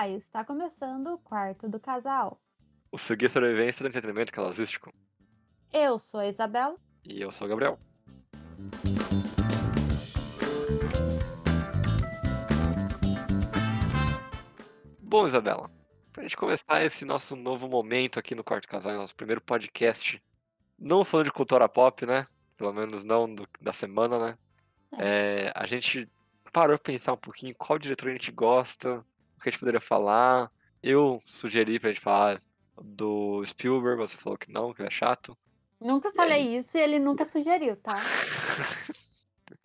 Olá, está começando o quarto do casal. O seguir sobrevivência do entretenimento casalístico. Eu sou a Isabela. E eu sou o Gabriel. Bom, Isabela, pra gente começar esse nosso novo momento aqui no Quarto Casal, nosso primeiro podcast, não falando de cultura pop, né? Pelo menos não do- da semana, né? É, a gente parou pra pensar um pouquinho qual diretor a gente gosta, o que a gente poderia falar. Eu sugeri pra gente falar do Spielberg, você falou que não, que ele é chato. Nunca falei isso e ele nunca sugeriu, tá?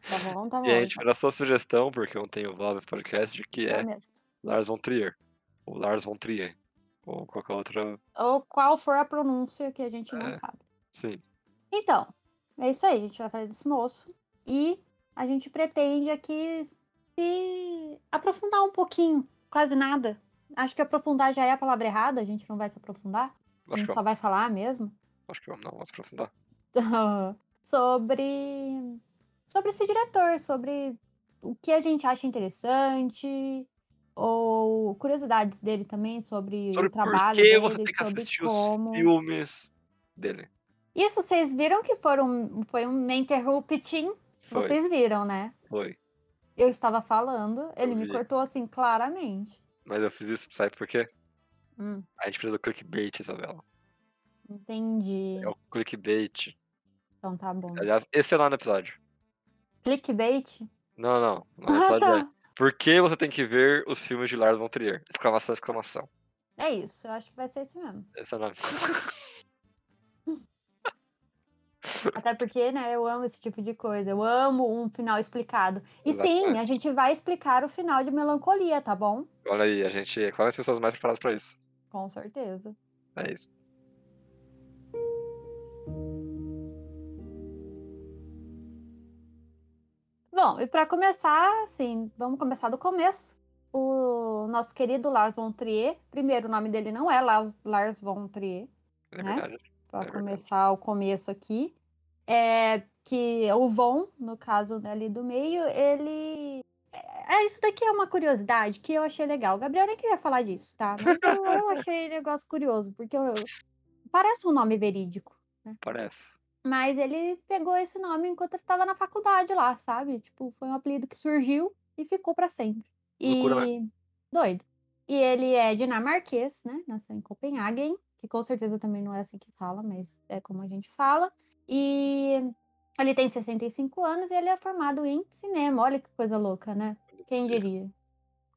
Tá bom, tá bom. E a gente fez a sua sugestão, porque eu não tenho voz nesse podcast, que É é. Lars von Trier. Ou Lars von Trier. Ou qualquer outra. Ou qual for a pronúncia que a gente não É. sabe. Sim. Então, é isso aí. A gente vai falar desse moço. E a gente pretende aqui se aprofundar um pouquinho. Quase nada. Acho que aprofundar já é a palavra errada. A gente não vai se aprofundar. A Acho gente que só vamos. vai falar mesmo. Acho que vamos, não, vamos aprofundar. sobre sobre esse diretor, sobre o que a gente acha interessante ou curiosidades dele também sobre, Sobre o por trabalho dele, você tem que sobre assistir como. os filmes dele. Isso vocês viram que foram foi um interrupting? Foi, Vocês viram, né? foi. Eu estava falando, ele me cortou assim claramente. Mas eu fiz isso, sabe por quê? Hum, A gente fez o clickbait, Isabela. entendi. É o clickbait. Então tá bom. Aliás, esse é o nome do episódio. Clickbait? Não, não. O nome Ah, episódio é tá. Por que você tem que ver os filmes de Lars von Trier? Exclamação, exclamação. É isso, eu acho que vai ser esse mesmo. Esse é o nome. Até porque, né, eu amo esse tipo de coisa. Eu amo um final explicado. E sim, Exatamente. a gente vai explicar o final de Melancolia, tá bom? Olha aí, a gente é claro as pessoas mais preparadas pra isso. Com certeza. É isso. Bom, e para começar, assim, vamos começar do começo. O nosso querido Lars von Trier, primeiro o nome dele não é Lars, Lars von Trier, É Né? verdade. para É verdade. começar o começo aqui. É que o Von, no caso né, ali do meio, ele. É, isso daqui é uma curiosidade que eu achei legal. O Gabriel nem queria falar disso, tá? Mas eu, eu achei negócio curioso, porque eu- parece um nome verídico. Parece. Mas ele pegou esse nome enquanto ele estava na faculdade lá, sabe? Tipo, foi um apelido que surgiu e ficou para sempre. Loucura, E doido. E ele é dinamarquês, né? Nasceu em Copenhagen, que com certeza também não é assim que fala, mas é como a gente fala. E ele tem 65 anos e ele é formado em cinema. Olha que coisa louca, né? Quem diria?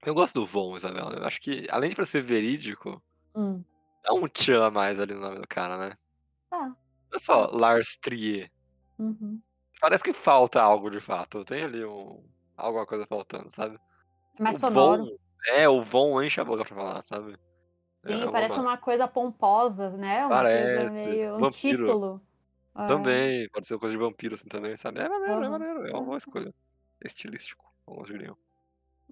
Eu gosto do Von, Isabela. Eu acho que, além de pra ser verídico, Hum, dá um tchan a mais ali no nome do cara, né? tá. Não é só Lars Trier. Uhum. Parece que falta algo de fato. Tem ali um, alguma coisa faltando, sabe? É mais o sonoro. Von, é, o Von enche a boca pra falar, sabe? Sim, É parece uma- uma coisa pomposa, né? Uma coisa Parece. meio. Um título. É. Também, pode ser uma coisa de vampiro assim também, sabe? É maneiro, é maneiro. É uma boa Uhum. escolha. Estilístico, alguns diriam.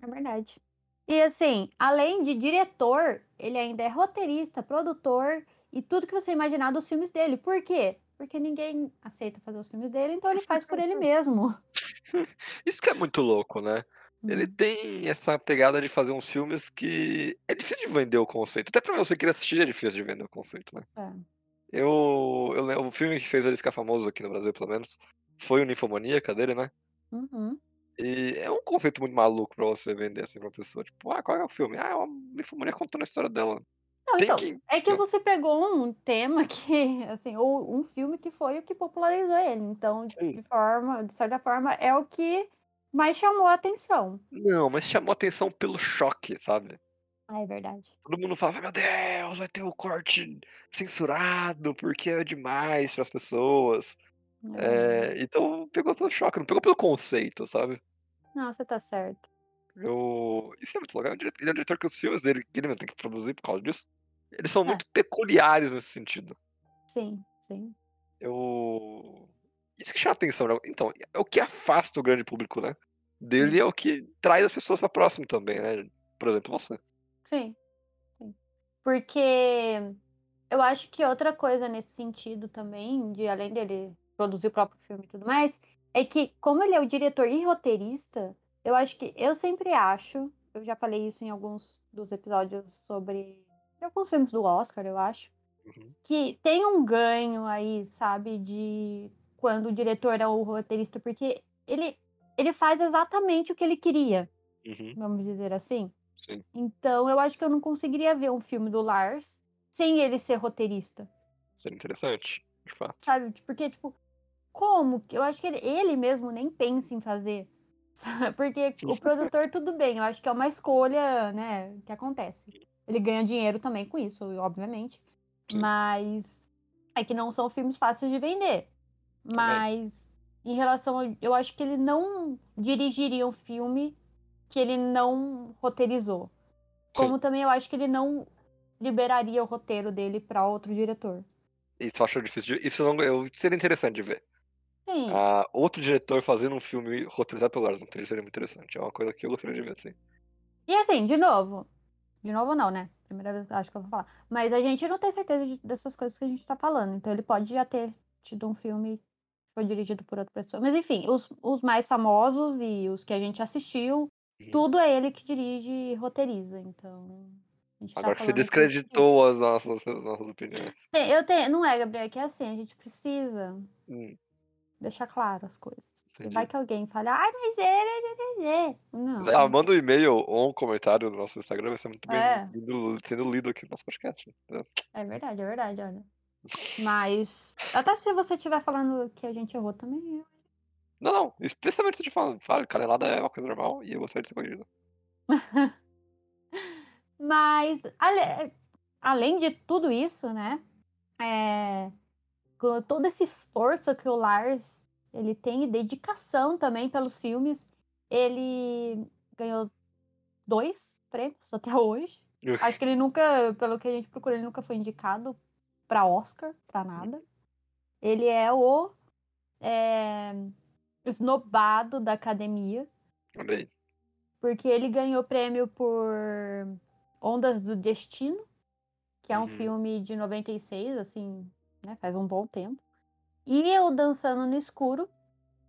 É verdade. E assim, além de diretor, ele ainda é roteirista, produtor e tudo que você imaginar dos filmes dele. Por quê? Porque ninguém aceita fazer os filmes dele, então ele faz por ele mesmo. Isso que é muito louco, né? Ele Hum, tem essa pegada de fazer uns filmes que é difícil de vender o conceito. Até pra você querer assistir é difícil de vender o conceito, né? é. Eu, eu lembro, o filme que fez ele ficar famoso aqui no Brasil, pelo menos, foi o Ninfomaníaca dele, né? Uhum. E é um conceito muito maluco pra você vender assim pra pessoa. Tipo, ah, qual é o filme? Ah, é uma ninfomaníaca contando a história dela. Não, então, que. é que você pegou um tema que, assim, ou um filme que foi o que popularizou ele. Então, Sim. de forma, de certa forma, é o que mais chamou a atenção. Não, mas chamou atenção pelo choque, sabe? Ah, é verdade. Todo mundo fala, meu Deus, vai ter o corte censurado, porque é demais pras pessoas. É. É, então pegou pelo choque, não pegou pelo conceito, sabe? Não, você tá certo. Eu... Isso é muito legal. Ele é um ele é um diretor que os filmes dele, que ele tem que produzir por causa disso, eles são É. muito peculiares nesse sentido. Sim, sim. Eu. Isso que chama atenção, né? Então, é o que afasta o grande público, né? Dele é o que traz as pessoas pra próximo também, né? Por exemplo, você. Sim, sim. Porque eu acho que outra coisa nesse sentido também, de além dele produzir o próprio filme e tudo mais, é que como ele é o diretor e roteirista, eu acho que eu sempre acho, eu já falei isso em alguns dos episódios sobre alguns filmes do Oscar, eu acho. Uhum. Que tem um ganho aí, sabe, de quando o diretor é o roteirista, porque ele, ele faz exatamente o que ele queria, Uhum. vamos dizer assim. Sim. Então eu acho que eu não conseguiria ver um filme do Lars sem ele ser roteirista, Seria interessante, de fato. sabe? Porque, tipo, como? Eu acho que ele, ele mesmo nem pensa em fazer. Porque o produtor, tudo bem, eu acho que é uma escolha, né, que acontece. Ele ganha dinheiro também com isso, obviamente. Sim. Mas é que não são filmes fáceis de vender. Mas em relação ao, eu acho que ele não dirigiria um filme que ele não roteirizou. Como também eu acho que ele não liberaria o roteiro dele para outro diretor. Isso eu acho difícil de... Isso não... eu... seria interessante de ver. Sim. Ah, outro diretor fazendo um filme roteirizado pelo Lars von Trier seria muito interessante. É uma coisa que eu gostaria de ver, assim. E assim, de novo. De novo não, né? Primeira vez acho que eu vou falar. Mas a gente não tem certeza de- dessas coisas que a gente tá falando. Então ele pode já ter tido um filme que foi dirigido por outra pessoa. Mas enfim, os, os mais famosos e os que a gente assistiu. Tudo é ele que dirige e roteiriza. Então. tá Agora que você descreditou as nossas, as nossas opiniões. Tem- Eu tenho. Não é, Gabriel, é que é assim, a gente precisa Hum, deixar claro as coisas. Entendi. vai que alguém fale, ai, mas ele. é, Não. Ah, manda um e-mail ou um comentário no nosso Instagram, vai ser muito bem É. lido- sendo lido aqui no nosso podcast. entendeu? É verdade, é verdade, olha. Mas. Até se você estiver falando que a gente errou também. eu- Não, não, especialmente se te fala, fala, canelada é uma coisa normal e eu gostaria de ser corrigido. Mas, ale- além de tudo isso, né? É, com todo esse esforço que o Lars ele tem e dedicação também pelos filmes, ele ganhou dois prêmios até hoje. Acho que ele nunca, pelo que a gente procurou, ele nunca foi indicado para Oscar, para nada. Ele é o é, esnobado da academia, aí. porque ele ganhou prêmio por Ondas do Destino, que é um Uhum. filme de 96, assim, né, faz um bom tempo. E o Dançando no Escuro,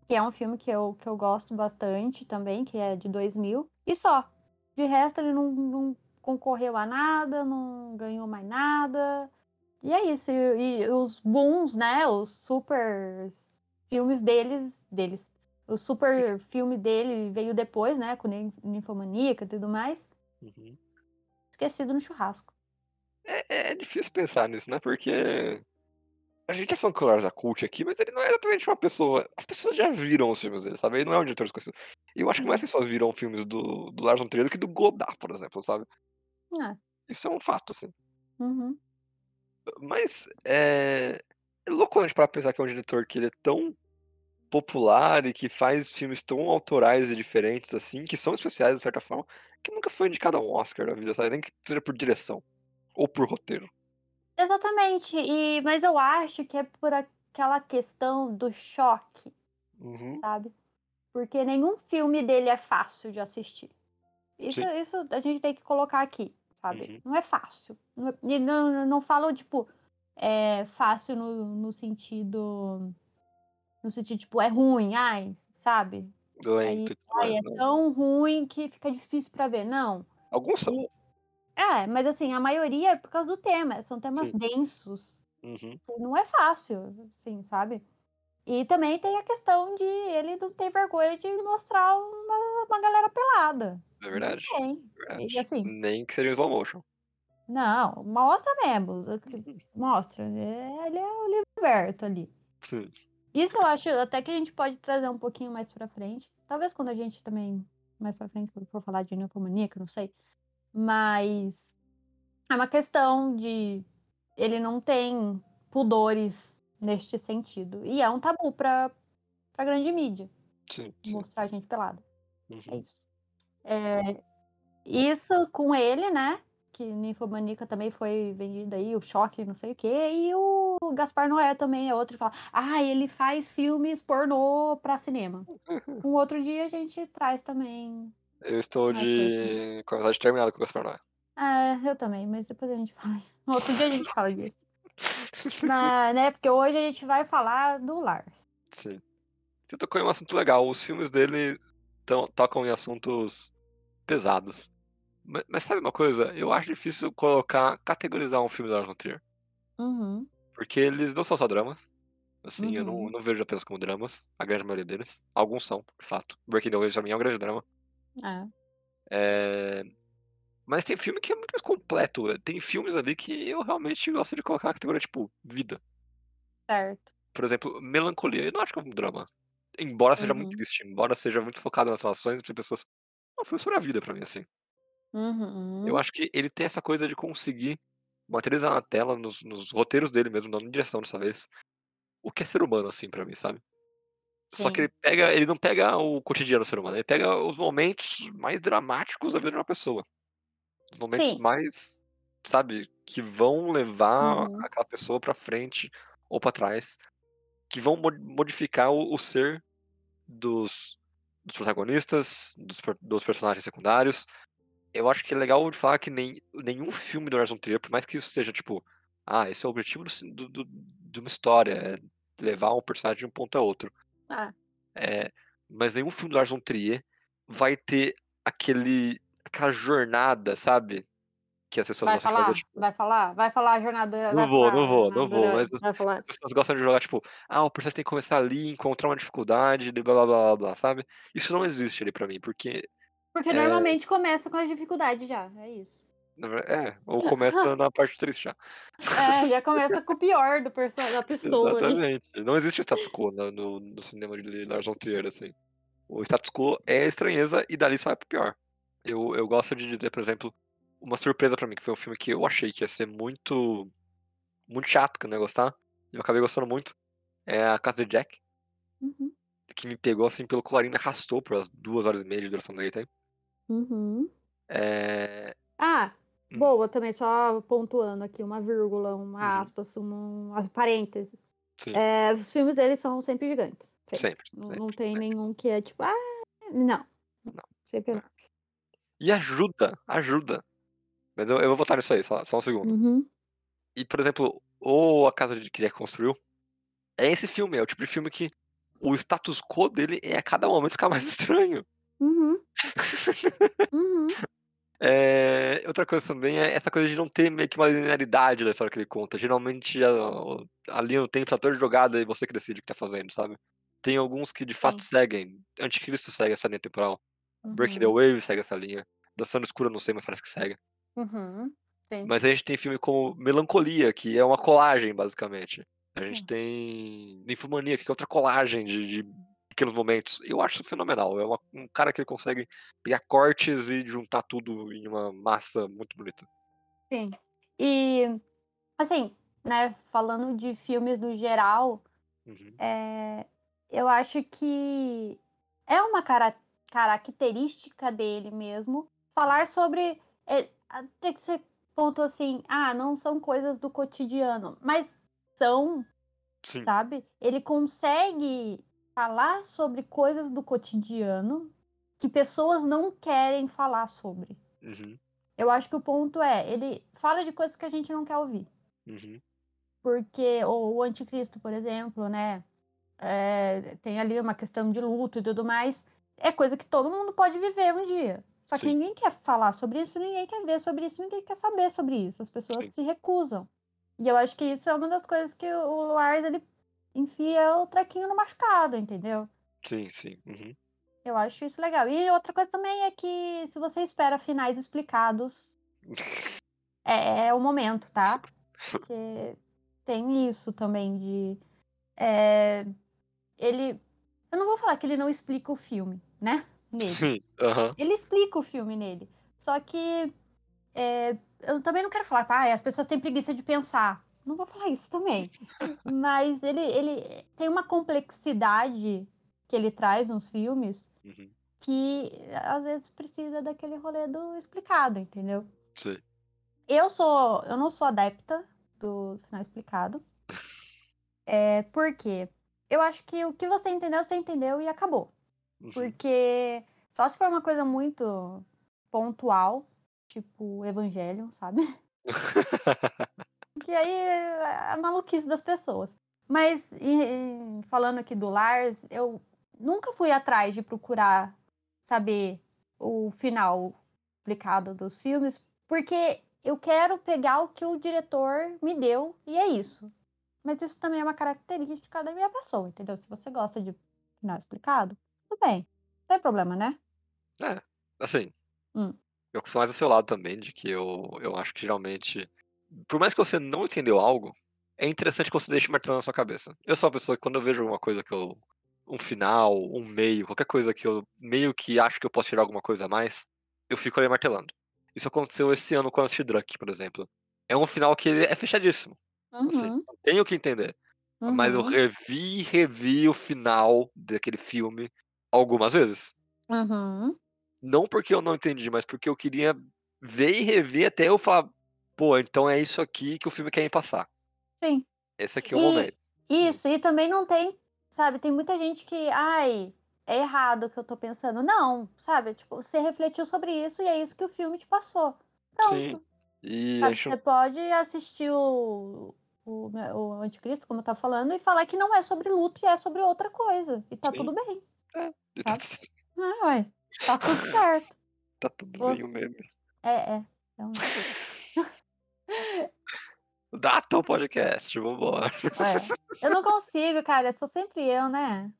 que é um filme que eu, que eu gosto bastante também, que é de 2000. E só. De resto, ele não, não concorreu a nada, não ganhou mais nada. E é isso. E, e os bons, né? Os super filmes deles, deles. O super filme dele veio depois, né? Com Nin- Ninfomaníaca e tudo mais. Uhum. Esquecido no churrasco. É, é difícil pensar nisso, né? Porque a gente tá falando que o Lars Cult aqui, mas ele não é exatamente uma pessoa. As pessoas já viram os filmes dele, sabe? Ele não é um diretor desconhecido. Eu acho que mais pessoas viram filmes do, do Lars von Trier do que do Godard, por exemplo, sabe? Ah, Isso é um fato, assim. uhum. Mas é, é louco a gente para pensar que é um diretor que ele é tão popular e que faz filmes tão autorais e diferentes assim, que são especiais de certa forma, que nunca foi indicado a um Oscar na vida, sabe? Nem que seja por direção ou por roteiro. Exatamente. E, mas eu acho que é por aquela questão do choque, Uhum. sabe? Porque nenhum filme dele é fácil de assistir. Isso, Sim. isso a gente tem que colocar aqui, sabe? Uhum. Não é fácil. Não, é- não, não falo, tipo, é fácil no, no sentido. No sentido, tipo, é ruim, ai, sabe? Aí, Lento e tudo ai, é né? tão ruim que fica difícil pra ver. Não. Alguns são. É, mas assim, a maioria é por causa do tema. São temas Sim. densos. Uhum. Não é fácil, assim, sabe? E também tem a questão de ele não ter vergonha de mostrar uma, uma galera pelada. É verdade. Não tem. é verdade. E assim, Nem que seja em slow motion. Não, mostra mesmo. Mostra. É, ele é o livro aberto ali. Sim. Isso eu acho até que a gente pode trazer um pouquinho mais pra frente. Talvez quando a gente também, mais pra frente, quando for falar de ninfomaníaca, não sei. Mas é uma questão de ele não tem pudores neste sentido. E é um tabu pra, pra grande mídia Sim, sim. mostrar a gente pelada. É Uhum. isso. É, isso com ele, né? Que Ninfomaníaca também foi vendida aí, o Choque, não sei o quê. E o Gaspar Noé também é outro que fala, ah, ele faz filmes pornô pra cinema. Um outro dia a gente traz também. Eu estou Mais de. a amizade terminada com o Gaspar Noé. Ah, eu também, mas depois a gente fala. Um outro dia a gente fala disso. Mas, né, porque hoje a gente vai falar do Lars. Sim. Você tocou em um assunto legal. Os filmes dele tão- tocam em assuntos pesados. Ma mas sabe uma coisa? Eu acho difícil colocar categorizar um filme do Lars von Trier. Uhum. Porque eles não são só drama. Assim, eu não Uhum. não vejo apenas como dramas, a grande maioria deles. Alguns são, de fato. Breaking the Waves pra mim é um grande drama. É. Eh, mas tem filme que é muito mais completo. Tem filmes ali que eu realmente gosto de colocar na categoria, tipo, vida. Certo. Por exemplo, Melancolia, eu não acho que é um drama. Embora seja muito Uhum. triste, embora seja muito focado nas relações entre pessoas. É um filme sobre a vida pra mim, assim. Eu Uhum. acho que ele tem essa coisa de conseguir materializar na tela, nos nos roteiros dele mesmo, em direção dessa vez, o que é ser humano, assim, pra mim, sabe. Só que Sim. ele pega ele não pega o cotidiano do ser humano, ele pega os momentos mais dramáticos da vida de uma pessoa. Os momentos Sim. mais, sabe, que vão levar Uhum. aquela pessoa pra frente ou pra trás, que vão mo modificar o o ser dos dos protagonistas, dos per dos personagens secundários. Eu acho que é legal de falar que nem nenhum filme do von Trier, por mais que isso seja tipo, ah, esse é o objetivo do do de uma história, é levar um personagem de um ponto a outro. É. Eh, mas nenhum filme do Lars von Trier vai ter aquele aquela jornada, sabe, que as pessoas Vai gostam de fazer, falar? tipo Vai falar? Vai falar a jornada Não vou, não falar vou, não vou, mas as falar as pessoas gostam de jogar, tipo: "Ah, o personagem tem que começar ali, encontrar uma dificuldade, de blá blá blá blá blá", sabe. Isso não existe ali pra mim, porque, Porque eh normalmente começa com as dificuldades já, é isso. É, ou começa na parte triste já. É, já começa com o pior do perso da pessoa ali. Exatamente. Não existe o status quo no no cinema de Lars von Trier, assim. O status quo é a estranheza e dali só vai para o pior. Eu eu gosto de dizer, por exemplo, uma surpresa pra mim, que foi um filme que eu achei que ia ser muito muito chato, que eu não ia gostar, e eu acabei gostando muito, é A Casa de Jack. Uhum. Que me pegou, assim, pelo colarinho me arrastou por 2 horas e meia de duração daquele tempo. Uhum. Eh Ah, hum. boa também, só pontuando aqui, uma vírgula, uma Uhum. aspas, um parênteses. Sim. Eh, os filmes dele são sempre gigantes, sempre. Sempre, Não não sempre, tem sempre. nenhum que é tipo: "Ah", não, Não, sempre é. enormes. E ajuda, ajuda. Mas eu eu vou voltar nisso aí, só só um segundo. Uhum. E, por exemplo, o A Casa de que Jack Construiu, é esse filme, é o tipo de filme que o status quo dele é a cada momento ficar mais estranho. Uhum. Uhum. Eh, outra coisa também é essa coisa de não ter meio que uma linearidade da história que ele conta, geralmente a o a linha do tempo tá toda jogada e você que decide o que tá fazendo, sabe. Tem alguns que de fato Sim. seguem, Anticristo segue essa linha temporal, Breaking the Uhum. Waves segue essa linha, Dançando no Escuro eu não sei, mas parece que segue. Uhum. Mas a gente tem filme como Melancolia, que é uma colagem basicamente. A gente Sim. tem Ninfomaníaca, que é outra colagem de de pequenos momentos. Eu acho fenomenal, é uma um cara que ele consegue pegar cortes e juntar tudo em uma massa muito bonita. Sim. E, assim, né, falando de filmes no geral, Uhum. eh, eu acho que é uma cara característica dele mesmo falar Uhum. sobre, eh, até que você pontuou assim: "Ah, não são coisas do cotidiano", mas são, Sim. sabe. Ele consegue falar sobre coisas do cotidiano que pessoas não querem falar sobre. Uhum. Eu acho que o ponto é, ele fala de coisas que a gente não quer ouvir. Uhum. Porque o o Anticristo, por exemplo, né, eh, tem ali uma questão de luto e tudo mais, é coisa que todo mundo pode viver um dia, só que Sim. ninguém quer falar sobre isso, ninguém quer ver sobre isso, ninguém quer saber sobre isso, as pessoas Sim. se recusam. E eu acho que isso é uma das coisas que o o Lars ele enfia o trequinho no machucado, entendeu. Sim, sim. Uhum. Eu acho isso legal. E outra coisa também é que se você espera finais explicados é é o momento, tá. Porque tem isso também de, eh, ele eu não vou falar que ele não explica o filme, né, nele. Aham. Ele explica o filme nele, só que, eh, eu também não quero falar: "Ai, as pessoas têm preguiça de pensar", não vou falar isso também. Mas ele ele tem uma complexidade que ele traz nos filmes, Uhum. que às vezes precisa daquele rolê do explicado, entendeu. Sei. Eu sou eu não sou adepta do final explicado. Eh, por quê? Eu acho que o que você entendeu, você entendeu e acabou. Uhum. Porque só se for uma coisa muito pontual, tipo Evangelion, sabe. Que aí é a maluquice das pessoas. Mas falando aqui do Lars, eu nunca fui atrás de procurar saber o final, explicado dos filmes, porque eu quero pegar o que o diretor me deu e é isso. Mas isso também é uma característica da minha pessoa, entendeu? Se você gosta de final explicado, tudo bem. Não tem problema, né? É, assim. Hum. Eu sou mais do seu lado também, de que eu, eu acho que geralmente. Por mais que você não entendeu algo, é interessante que você deixe martelando na sua cabeça. Eu sou uma pessoa que quando eu vejo alguma coisa que eu. Um final, um meio, qualquer coisa que eu meio que acho que eu posso tirar alguma coisa a mais, eu fico ali martelando. Isso aconteceu esse ano com assisti Druck, por exemplo. É um final que é fechadíssimo. Assim, Uhum. não tenho o que entender. Mas eu Uhum. revi e revi o final daquele filme algumas vezes. Uhum. Não porque eu não entendi, mas porque eu queria ver e rever até eu falar, pô, então é isso aqui que o filme quer me passar. Sim. Esse aqui é o E momento. isso, e também não tem, sabe, tem muita gente que, ai, é errado o que eu tô pensando. Não, sabe? Tipo, você refletiu sobre isso e é isso que o filme te passou. Sim. Pronto. E a Sabe, gente você pode assistir o, o, o Anticristo, como tá falando, e falar que não é sobre luto e é sobre outra coisa. E tá Sim. tudo bem. e tá, Ah, ué, tá tudo certo. tá tudo Você- bem o meme. É, é. Então, Data o podcast, vambora. é. Eu não consigo, cara. Sou sempre eu, né?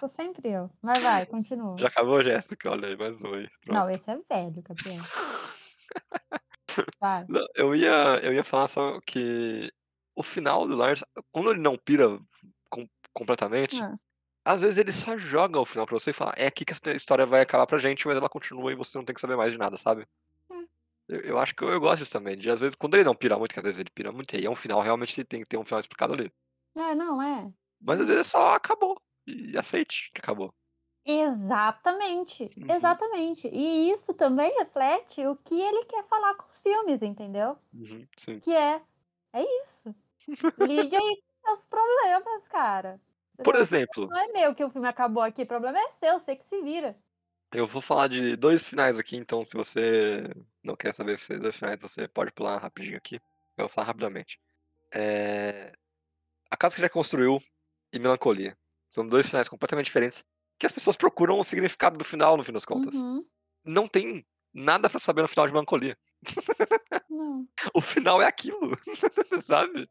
Sou sempre eu. Mas vai, continua. Já acabou, Jéssica? Olha aí, mais um aí. Não, esse é velho, Gabriel. Vai. Não, eu ia, eu ia falar só que o final do Lars, quando ele não pira com- completamente, Ah, às vezes ele só joga o final pra você e fala, é aqui que essa história vai acabar pra gente, mas ela continua e você não tem que saber mais de nada, sabe? Eu, eu acho que eu, eu gosto disso também, de às vezes, quando ele não pira muito, que às vezes ele pira muito, e aí é um final, realmente tem que ter um final explicado ali. É, não, é. Mas às vezes é só acabou, e aceite que acabou. Exatamente, Uhum. exatamente. E isso também reflete o que ele quer falar com os filmes, entendeu? Uhum, sim. Que é, é isso. Lide aí com seus problemas, cara. Por exemplo, Não é meu que o filme acabou aqui, o problema é seu, você que se vira. eu vou falar de dois finais aqui, então se você não quer saber dois finais, você pode pular rapidinho aqui. Eu vou falar rapidamente. É... A Casa que já construiu e Melancolia. São dois finais completamente diferentes que as pessoas procuram o significado do final, no fim das contas. Uhum. Não tem nada pra saber no final de Melancolia. Não. O final é aquilo, sabe?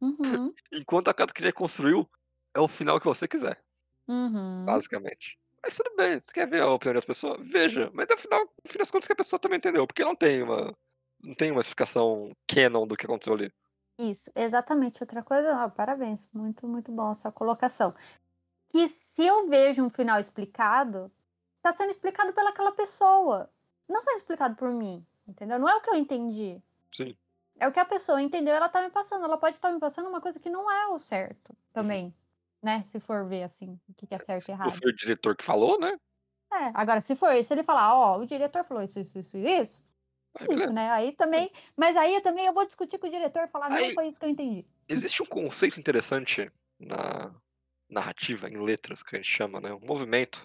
Uhum. Enquanto a Casa que já construiu é o final que você quiser, Uhum. basicamente. Mas tudo bem, você quer ver a opinião das pessoas? Veja. Mas é o final, no fim das contas, que a pessoa também entendeu. Porque não tem uma. Não tem uma explicação canon do que aconteceu ali. Isso, exatamente. Outra coisa, ó, parabéns, muito, muito bom a sua colocação. Que se eu vejo um final explicado, tá sendo explicado pelaquela pessoa, não sendo explicado por mim, entendeu? Não é o que eu entendi. Sim. É o que a pessoa entendeu, ela tá me passando. Ela pode estar me passando uma coisa que não é o certo também, né? Se for ver assim, o que que é certo e Se errado. foi o diretor que falou, né? É, agora, se for isso, ele falar, ó, o diretor falou isso, isso, isso, isso, Aí, isso, beleza. né? Aí também, mas aí também eu vou discutir com o diretor e falar, não Aí- foi isso que eu entendi. Existe um conceito interessante na narrativa, em letras, que a gente chama, né? Um movimento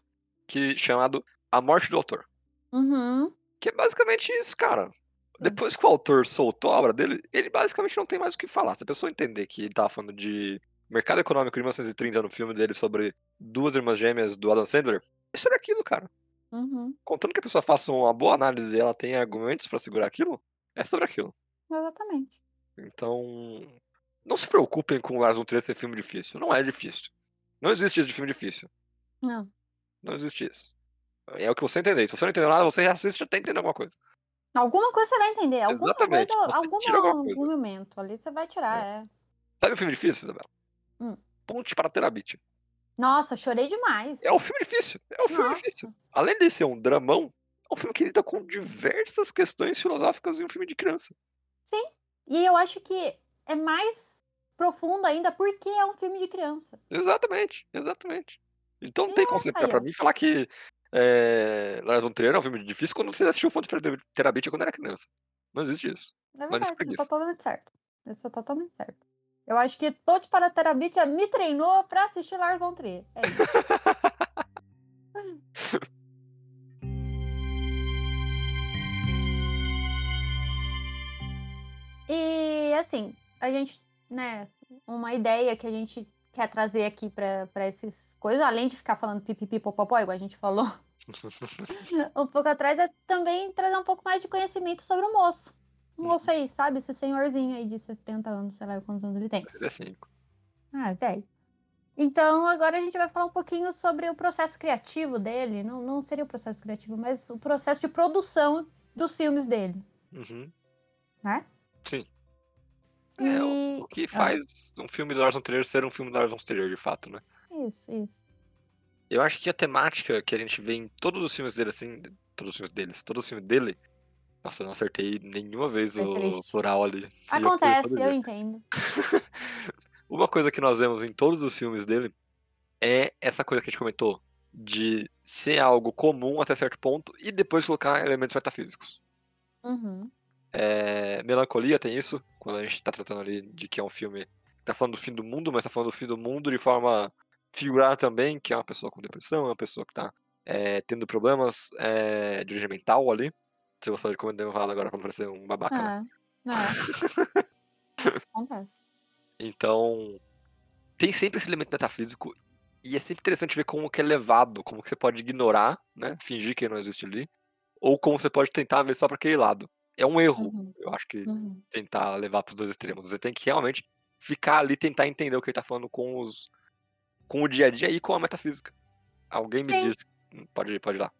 que chamado a morte do autor. Uhum. Que é basicamente isso, cara. Depois que o autor soltou a obra dele, ele basicamente não tem mais o que falar. Se a pessoa entender que ele tava falando de mercado econômico de 1930 no filme dele sobre duas irmãs gêmeas do Adam Sandler, é sobre aquilo, cara. Uhum. Contando que a pessoa faça uma boa análise e ela tenha argumentos pra segurar aquilo, é sobre aquilo. Exatamente. Então, não se preocupem com o Lars von Trier ser filme difícil. Não é difícil. Não existe isso de filme difícil. Não. Não existe isso. É o que você entender. Se você não entendeu nada, você assiste até entender alguma coisa. Alguma coisa você vai entender. Alguma Exatamente, coisa, alguma, alguma coisa. algum momento ali você vai tirar, é. Sabe o filme difícil, Isabela? Hum. Ponte para Terabit. Nossa, chorei demais. É um filme difícil. É um filme Nossa. difícil. Além de ser um dramão, é um filme que lida com diversas questões filosóficas em um filme de criança. E eu acho que é mais profundo ainda porque é um filme de criança. Exatamente, exatamente. Então não tem como você pra mim falar que é, Lars von Trier é um filme difícil quando você assistiu Ponte para Terabit quando era criança. Não existe isso. É Mas verdade, você preguiça. tá totalmente certo. Isso é totalmente certo. Eu acho que Tote para Terabithia me treinou pra assistir Lars von Trier. É isso. E assim, a gente, né, uma ideia que a gente quer trazer aqui pra esses coisas, além de ficar falando pipipi popopó, igual a gente falou um pouco atrás, é também trazer um pouco mais de conhecimento sobre o moço. O moço aí, sabe? Esse senhorzinho aí de 70 anos, sei lá quantos anos ele tem. Ele é cinco. Ah, 10. Então, agora a gente vai falar um pouquinho sobre o processo criativo dele. Não, não seria o processo criativo, mas o processo de produção dos filmes dele, Uhum. né? Sim. E... É, o, o que faz um filme do Lars von Trier ser um filme do Lars von Trier, de fato, né? Isso, isso. Eu acho que a temática que a gente vê em todos os filmes dele, assim, todos os filmes deles, todos os filmes dele, nossa, eu não acertei nenhuma vez É o triste. plural ali. Eu Acontece, eu ver. entendo. Uma coisa que nós vemos em todos os filmes dele é essa coisa que a gente comentou, de ser algo comum até certo ponto e depois colocar elementos metafísicos. Uhum. É, Melancolia tem isso, quando a gente tá tratando ali de que é um filme que tá falando do fim do mundo, mas tá falando do fim do mundo de forma figurada também, que é uma pessoa com depressão, é uma pessoa que tá é, tendo problemas é, de origem mental ali. Se você de como eu falo agora pra não parecer um babaca, né? É, é. Acontece. Então, tem sempre esse elemento metafísico e é sempre interessante ver como que é levado, como que você pode ignorar, né, fingir que não existe ali, ou como você pode tentar ver só para aquele lado. É um erro, Uhum. eu acho que Uhum. tentar levar para os dois extremos. Você tem que realmente ficar ali tentar entender o que ele tá falando com os com o dia a dia e com a metafísica. Alguém me Sim. diz, Hum, pode ir, pode ir lá.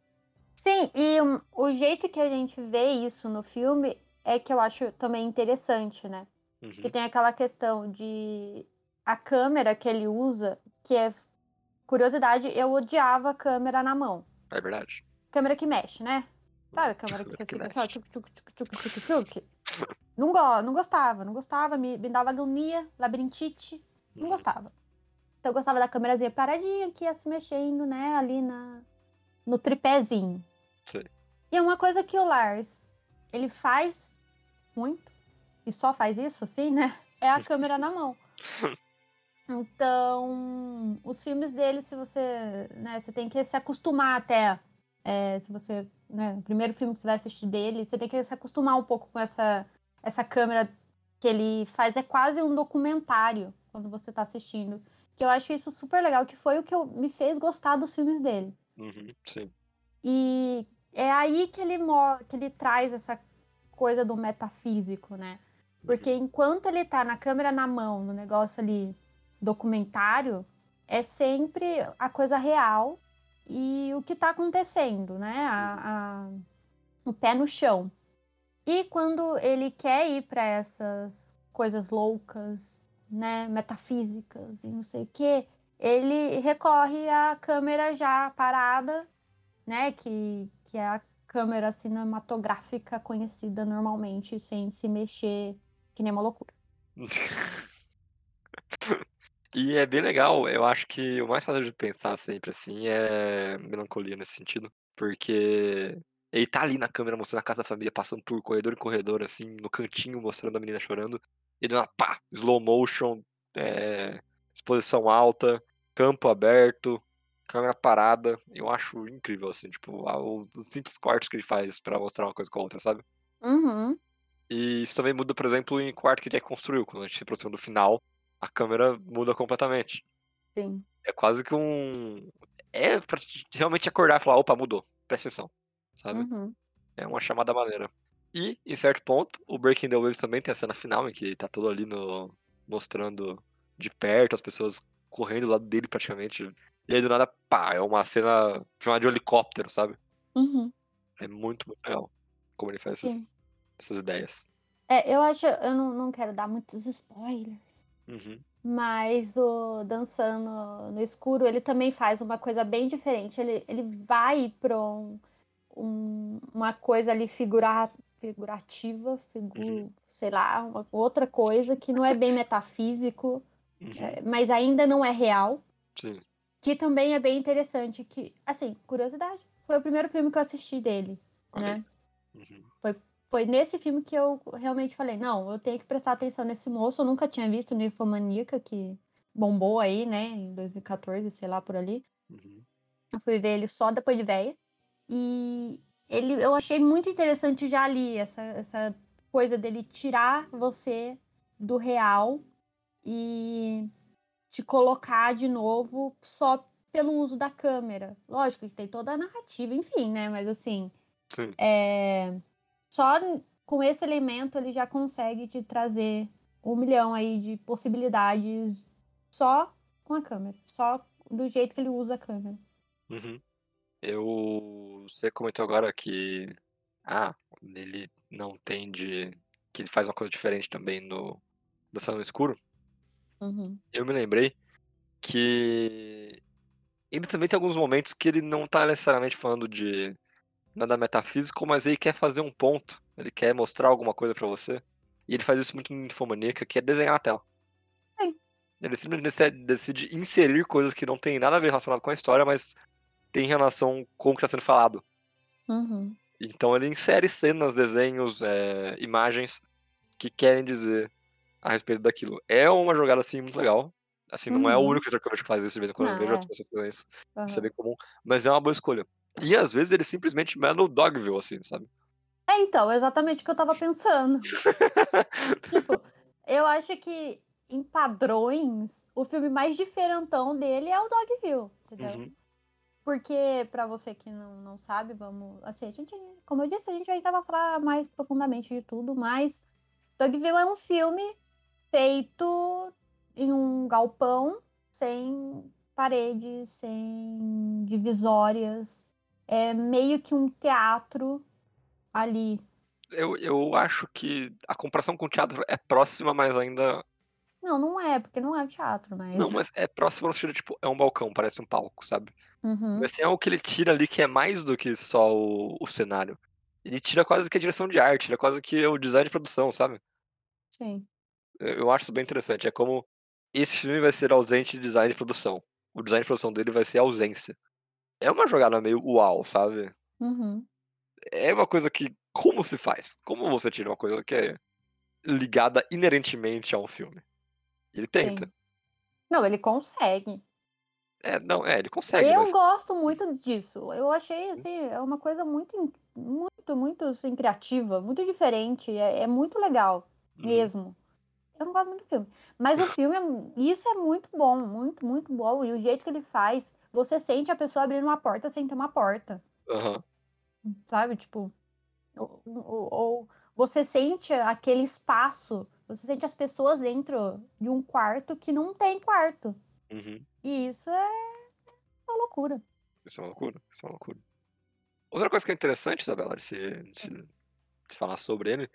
Sim, e um, o jeito que a gente vê isso no filme é que eu acho também interessante, né? Que Uhum. tem aquela questão de a câmera que ele usa, que é curiosidade, eu odiava a câmera na mão. É verdade. Câmera que mexe, né? Sabe a câmera que você que fica só mexe. tchuc, tchuc, tchuc, tchuc, tchuc, tchuc? Não, go não gostava, não gostava, me, me dava agonia, labirintite, não Uhum. gostava. Então eu gostava da câmerazinha paradinha que ia se mexendo, né, ali na, no tripézinho. Sei. E é uma coisa que o Lars, ele faz muito, e só faz isso, assim, né? É a câmera na mão. Então, os filmes dele, se você, né, você tem que se acostumar até, é, se você, né, o primeiro filme que você vai assistir dele, você tem que se acostumar um pouco com essa, essa câmera que ele faz, é quase um documentário quando você tá assistindo. Que eu acho isso super legal, que foi o que eu, me fez gostar dos filmes dele. Uhum, sim. E é aí que ele, que ele traz essa coisa do metafísico, né? Porque enquanto ele tá na câmera na mão, no negócio ali documentário, é sempre a coisa real e o que tá acontecendo, né? A, a- o pé no chão. E quando ele quer ir para essas coisas loucas, né, metafísicas e não sei o quê, ele recorre à câmera já parada, né, que, que é a câmera cinematográfica conhecida normalmente, sem se mexer, que nem uma loucura. E é bem legal, eu acho que o mais fácil de pensar sempre assim é melancolia nesse sentido, porque ele tá ali na câmera mostrando a casa da família, passando por corredor em corredor, assim, no cantinho mostrando a menina chorando, e do nada, pá, slow motion, é, exposição alta, campo aberto, câmera parada, eu acho incrível, assim, tipo, os simples cortes que ele faz pra mostrar uma coisa com a outra, sabe? Uhum. E isso também muda, por exemplo, em quarto que ele construiu, quando a gente se aproxima do final, a câmera muda completamente. Sim. É quase que um. É pra te realmente acordar e falar, opa, mudou, presta atenção, sabe? Uhum. É uma chamada maneira. E, em certo ponto, o Breaking the Waves também tem a cena final, em que tá todo ali no... mostrando de perto as pessoas correndo do lado dele praticamente. E aí do nada, pá, é uma cena chamada de helicóptero, sabe? Uhum. É muito, muito legal como ele faz essas, essas ideias. É, eu acho, eu não, não quero dar muitos spoilers, Uhum. mas o Dançando no Escuro, ele também faz uma coisa bem diferente. Ele, ele vai para um, um- uma coisa ali figura, figurativa, figu, Uhum. sei lá, uma outra coisa que não é bem metafísico, Uhum. é, mas ainda não é real. Sim. Que também é bem interessante, que, assim, curiosidade, foi o primeiro filme que eu assisti dele, Olha né? Uhum. Foi nesse filme que eu realmente falei, não, eu tenho que prestar atenção nesse moço. Eu nunca tinha visto Ninfomaníaca, que bombou aí, né, em 2014, sei lá, por ali. Uhum. Eu fui ver ele só depois de velha. E ele, eu achei muito interessante já ali, essa, essa coisa dele tirar você do real e te colocar de novo só pelo uso da câmera. Lógico que tem toda a narrativa, enfim, né? Mas assim, Sim. é, só com esse elemento ele já consegue te trazer um milhão aí de possibilidades só com a câmera, só do jeito que ele usa a câmera. Uhum. Eu. Você comentou agora que. Ah, ele não tende. Que ele faz uma coisa diferente também no. Dançando no Escuro. Uhum. Eu me lembrei que. Ele também tem alguns momentos que ele não tá necessariamente falando de nada metafísico, mas ele quer fazer um ponto. Ele quer mostrar alguma coisa pra você. E ele faz isso muito no Infomaníaca, que é desenhar na tela. Sim. Ele simplesmente decide, decide inserir coisas que não tem nada a ver relacionado com a história, mas tem relação com o que está sendo falado. Uhum. Então ele insere cenas, desenhos, é, imagens que querem dizer a respeito daquilo. É uma jogada assim muito legal. Assim, não é o Uhum. único jogador que eu faz isso de vez em quando, eu Não, vejo é. outras pessoas fazendo isso. Isso é bem comum. Mas é uma boa escolha. E às vezes ele simplesmente manda o Dogville, assim, sabe? É, então, exatamente o que eu tava pensando. Tipo, eu acho que em padrões, o filme mais diferentão dele é o Dogville, entendeu? Uhum. Porque, pra você que não, não sabe, vamos. Assim, a gente, como eu disse, a gente vai falar mais profundamente de tudo, mas Dogville é um filme feito em um galpão, sem paredes, sem divisórias. É meio que um teatro ali. Eu, eu acho que a comparação com o teatro é próxima, mas ainda. Não, não é, porque não é teatro, mas. Não, mas é próxima no sentido, tipo, é um balcão, parece um palco, sabe? Uhum. Mas tem algo que ele tira ali que é mais do que só o, o cenário. Ele tira quase que a direção de arte, ele é quase que o design de produção, sabe? Sim. Eu, acho isso bem interessante. É como esse filme vai ser ausente de design de produção. O design de produção dele vai ser ausência. É uma jogada meio uau, sabe? Uhum. É uma coisa que. Como se faz? Como você tira uma coisa que é ligada inerentemente a um filme? Ele tenta. Sim. Não, ele consegue. É, não, é, ele consegue, eu mas. gosto muito disso. Eu achei, assim, é uma coisa muito, muito, muito, assim, criativa, muito diferente. É, é muito legal, Uhum. mesmo. Eu não gosto muito do filme. Mas o filme, é- isso é muito bom, muito, muito bom. E o jeito que ele faz, você sente a pessoa abrindo uma porta sem ter uma porta, Aham. sabe? Tipo, ou, ou- ou você sente aquele espaço, você sente as pessoas dentro de um quarto que não tem quarto. Uhum. E isso é uma loucura. Isso é uma loucura, isso é uma loucura. Outra coisa que é interessante, Isabela, de se, de se- de se falar sobre ele,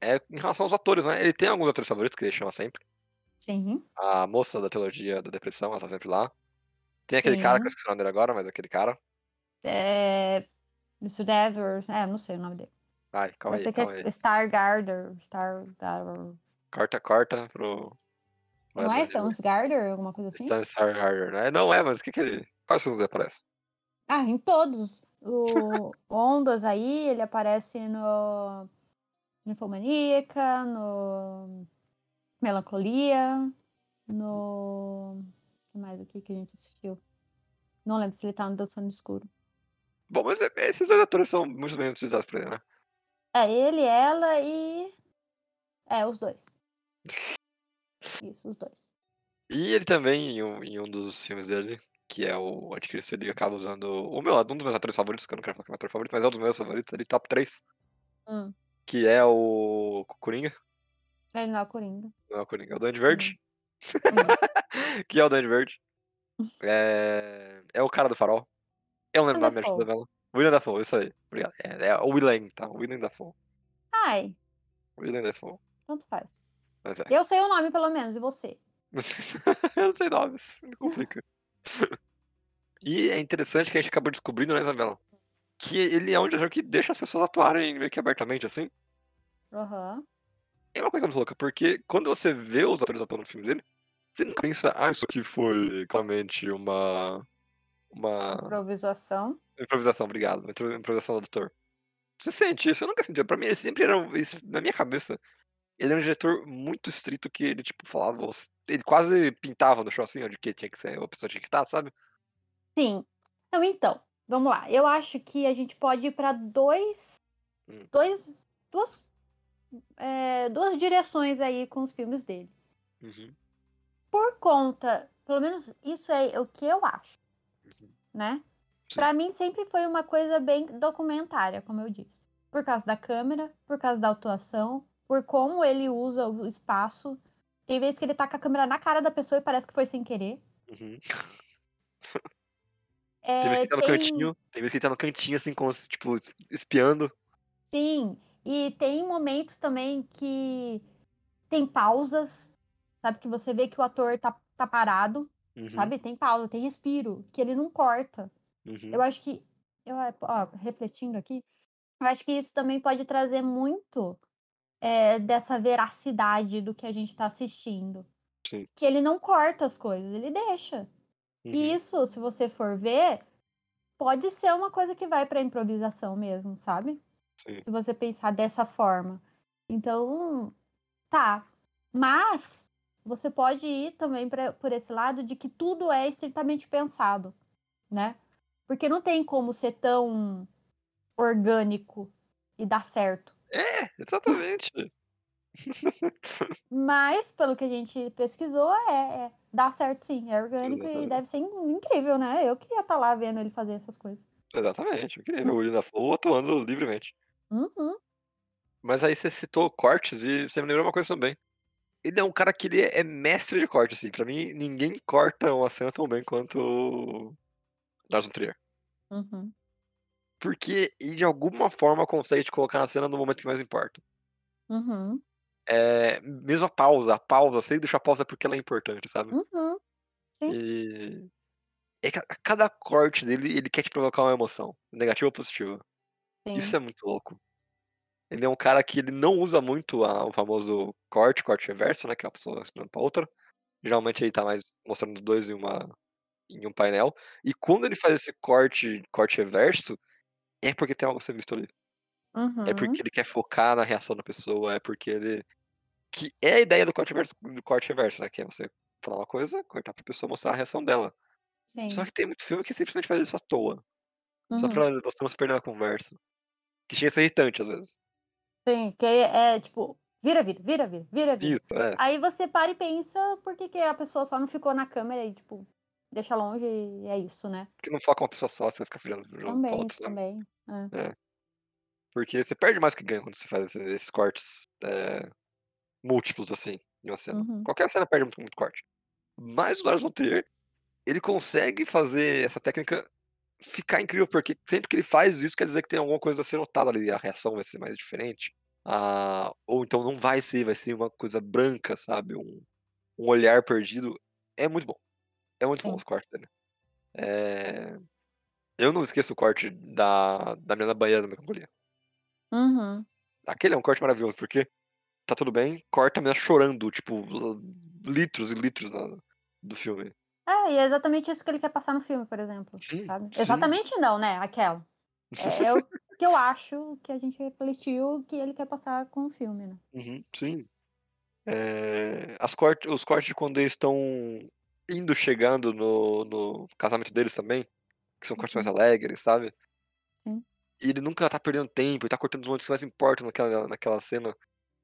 é em relação aos atores, né? Ele tem alguns atores favoritos que ele chama sempre. Sim. A moça da teologia da depressão, ela tá sempre lá. Tem aquele cara que eu Sim. esqueci o nome dele agora, mas aquele cara. É. Mr. Devers. É, não sei o nome dele. Ai, calma Eu sei aí, que calma aí. é Stargarder. Stargarder. Corta, corta pro. pro Não é. Stansgarder? Alguma coisa assim? Stan Stargarder, né? Não é, mas o que que ele. Quais filmes ele aparece? Ah, em todos. O Ondas aí, ele aparece no. Ninfomaníaca, no. Melancolia, no. O que mais aqui que a gente assistiu? Não lembro se ele tá no Dançando no Escuro. Bom, mas é- esses dois atores são muito bem utilizados pra ele, né? É ele, ela e. É, os dois. Isso, os dois. E ele também, em um, em um dos filmes dele, que é o Anticristo, ele acaba usando o meu, um dos meus atores favoritos, que eu não quero falar que é meu ator favorito, mas é um dos meus favoritos, ele top 3, Hum. Que é o Coringa. Ele não é o Coringa. Não é o Coringa, é o Duende Verde. Hum. que é o Duende Verde. É, é o cara do farol. Eu não lembro o nome da novela. William Dafoe, isso aí. Obrigado. É, é o William, tá? William Dafoe. Ai, William Dafoe. tanto faz. Mas é. Eu sei o nome, pelo menos, e você? eu não sei nomes, me complica. e é interessante que a gente acabou descobrindo, né, Isabela? Que ele é um diretor que deixa as pessoas atuarem meio que abertamente, assim. Aham. É uma coisa muito louca, porque quando você vê os atores atuando no filme dele, você nunca pensa, ah, isso aqui foi claramente uma. Uma Improvisação. improvisação, obrigado. Uma improvisação do ator. Você sente isso? Eu nunca senti. Pra mim, ele sempre era. Isso, na minha cabeça, ele era um diretor muito estrito que ele, tipo, falava. Ele quase pintava no chão assim, onde que tinha que ser, a pessoa tinha que estar, sabe? Sim. Não, então, vamos lá. Eu acho que a gente pode ir para dois, Hum. dois, duas, é, duas direções aí com os filmes dele. Uhum. por conta, pelo menos isso é o que eu acho, Uhum. né? Pra mim sempre foi uma coisa bem documentária, como eu disse. Por causa da câmera, por causa da atuação, por como ele usa o espaço. Tem vezes que ele tá com a câmera na cara da pessoa e parece que foi sem querer. Uhum. É, Tem vezes que ele tá no tem- cantinho, tem vezes que tá no cantinho, assim, como tipo, espiando. Sim, e tem momentos também que tem pausas, sabe? Que você vê que o ator tá, tá parado, Uhum, sabe? Tem pausa, tem respiro, que ele não corta. uhum. Eu acho que, eu, ó, refletindo aqui, eu acho que isso também pode trazer muito é, dessa veracidade do que a gente tá assistindo. Sim. Que ele não corta as coisas, ele deixa. Uhum. E isso, se você for ver, pode ser uma coisa que vai pra improvisação mesmo, sabe? Sim. Se você pensar dessa forma. Então, tá. Mas você pode ir também pra, por esse lado de que tudo é estritamente pensado, né? Porque não tem como ser tão orgânico e dar certo. É, exatamente. Mas, pelo que a gente pesquisou, é, é dá certo sim, é orgânico e Exatamente. deve ser in- incrível, né? Eu queria estar lá vendo ele fazer essas coisas. Exatamente. Eu queria ver o Dafoe atuando livremente. Uhum, Mas aí você citou cortes e você me lembrou uma coisa também. Ele é um cara que ele é mestre de corte, assim. Pra mim, ninguém corta uma cena tão bem quanto o Lars von Trier. uhum, Porque ele, de alguma forma, consegue te colocar na cena no momento que mais importa. uhum, É, mesmo a pausa, a pausa, se ele deixar a pausa é porque ela é importante, sabe? uhum. E... É que a cada corte dele, ele quer te provocar uma emoção, negativa ou positiva. Isso Sim. é muito louco. Ele é um cara que ele não usa muito a- o famoso corte, corte reverso, né? Que é uma pessoa explicando pra outra. Geralmente ele tá mais mostrando os dois em, uma, em um painel. E quando ele faz esse corte, corte reverso, é porque tem algo a ser visto ali. É Uhum, porque ele quer focar na reação da pessoa, é porque ele. Que é a ideia do corte reverso, do corte reverso, né? Que é você falar uma coisa, cortar pra pessoa mostrar a reação dela. sim. Só que tem muito filme que simplesmente faz isso à toa. Só Uhum. pra você não se perder na conversa. Que chega a ser irritante às vezes. Sim, que é, é, tipo, vira, vira, vira, vira, vira, vira. Isso, é. Aí você para e pensa por que, que a pessoa só não ficou na câmera e, tipo, deixa longe e é isso, né? Porque não foca uma pessoa só, você vai ficar virando pra Também, também. É. Porque você perde mais que ganha quando você faz esse- esses cortes é, múltiplos, assim, em uma cena. Uhum. Qualquer cena perde muito, muito corte. Mas o Lars von Trier, ele consegue fazer essa técnica ficar incrível, porque sempre que ele faz isso, quer dizer que tem alguma coisa a ser notada ali, a reação vai ser mais diferente. Ah, ou então não vai ser, vai ser uma coisa branca, sabe? Um, um olhar perdido. É muito bom. É muito bom Sim. os cortes dele. É, Eu não esqueço o corte da, da menina banheira da Melancolia. Uhum. Aquele é um corte maravilhoso, porque tá tudo bem, corta a menina chorando, tipo, litros e litros na- do filme. É, e é exatamente isso que ele quer passar no filme, por exemplo. Sim, sabe? sim. Exatamente não, né? Aquela. É, é o que eu acho que a gente refletiu que ele quer passar com o filme, né? Uhum, sim. É, as corte, os cortes de quando eles estão indo, chegando no, no casamento deles também, que são cortes mais Uhum. alegres, sabe? Sim. E ele nunca tá perdendo tempo, ele tá cortando os momentos que mais importam naquela, naquela cena.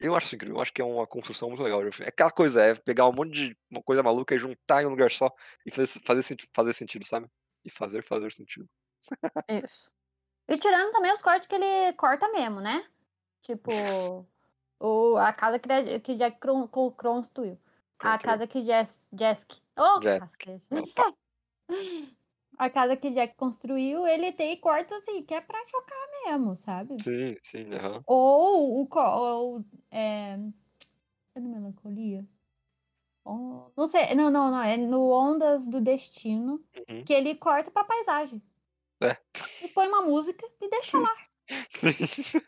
Eu acho isso incrível, eu acho que é uma construção muito legal. É aquela coisa, é pegar um monte de uma coisa maluca e juntar em um lugar só e fazer, fazer, fazer sentido, sabe? E fazer fazer sentido. Isso. E tirando também os cortes que ele corta mesmo, né? Tipo, o, a casa que, que Jack Cron- construiu. A casa que Jess, Jesk. Ô, Jack. A casa que Jack construiu, ele tem cortes assim, que é pra chocar mesmo, sabe? Sim, sim, aham. Ou o. Ou, é... é no Melancolia? Oh, não sei, não, não, não. É no Ondas do Destino Uhum. que ele corta pra paisagem. É. E põe uma música e deixa lá. Sim.